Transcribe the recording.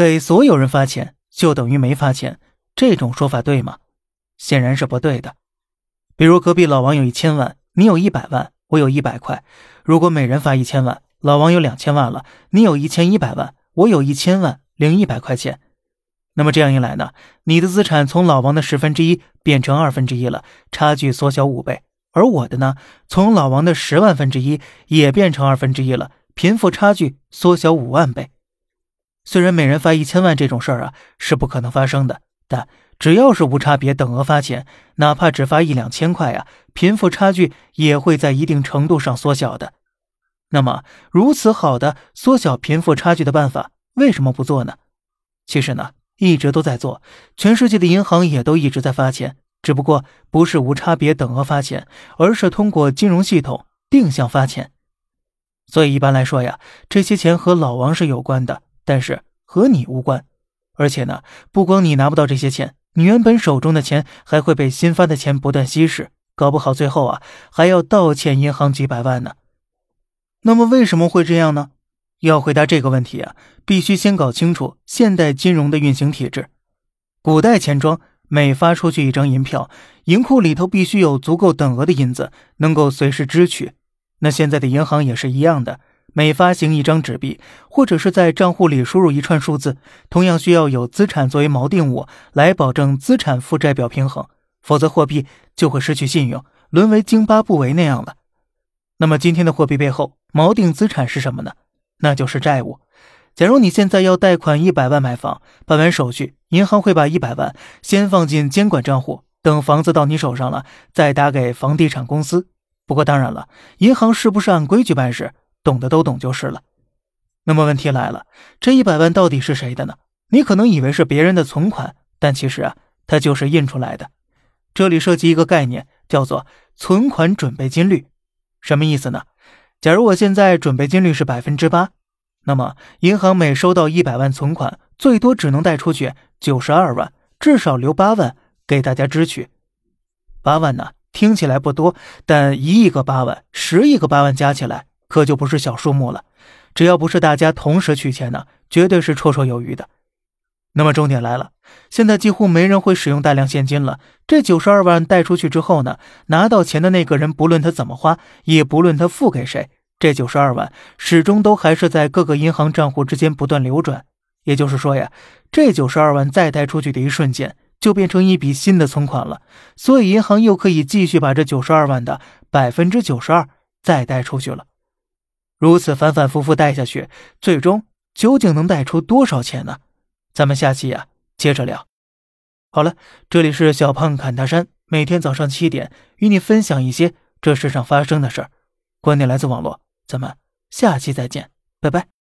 给所有人发钱就等于没发钱，这种说法对吗？显然是不对的。比如隔壁老王有一千万，你有一百万，我有一百块。如果每人发一千万，老王有两千万了，你有一千一百万，我有一千万零一百块钱。那么这样一来呢，你的资产从老王的十分之一变成二分之一了，差距缩小五倍；而我的呢，从老王的十万分之一也变成二分之一了，贫富差距缩小五万倍。虽然每人发一千万这种事儿啊是不可能发生的，但只要是无差别等额发钱，哪怕只发一两千块呀，贫富差距也会在一定程度上缩小的。那么，如此好的缩小贫富差距的办法，为什么不做呢？其实呢。一直都在做，全世界的银行也都一直在发钱，只不过不是无差别等额发钱，而是通过金融系统定向发钱。所以一般来说呀，这些钱和老王是有关的，但是和你无关。而且呢，不光你拿不到这些钱，你原本手中的钱还会被新发的钱不断稀释，搞不好最后啊还要倒欠银行几百万呢。那么为什么会这样呢？要回答这个问题啊，必须先搞清楚现代金融的运行体制。古代钱庄每发出去一张银票，银库里头必须有足够等额的银子，能够随时支取。那现在的银行也是一样的，每发行一张纸币，或者是在账户里输入一串数字，同样需要有资产作为锚定物来保证资产负债表平衡，否则货币就会失去信用，沦为津巴布韦那样了。那么今天的货币背后锚定资产是什么呢？那就是债务。假如你现在要贷款一百万买房，办完手续，银行会把一百万先放进监管账户，等房子到你手上了，再打给房地产公司。不过当然了，银行是不是按规矩办事，懂的都懂就是了。那么问题来了，这一百万到底是谁的呢？你可能以为是别人的存款，但其实啊，它就是印出来的。这里涉及一个概念，叫做存款准备金率，什么意思呢？假如我现在准备金率是百分之八，那么银行每收到一百万存款，最多只能贷出去九十二万，至少留八万给大家支取。八万呢，听起来不多，但一亿个八万，十亿个八万加起来，可就不是小数目了。只要不是大家同时取钱呢，绝对是绰绰有余的。那么重点来了，现在几乎没人会使用大量现金了。这九十二万贷出去之后呢，拿到钱的那个人，不论他怎么花，也不论他付给谁，这九十二万始终都还是在各个银行账户之间不断流转。也就是说呀，这九十二万再贷出去的一瞬间，就变成一笔新的存款了。所以银行又可以继续把这九十二万的百分之九十二再贷出去了。如此反反复复带下去，最终究竟能带出多少钱呢？咱们下期呀接着聊。好了，这里是小胖侃大山，每天早上七点与你分享一些这世上发生的事儿。观点来自网络，咱们下期再见，拜拜。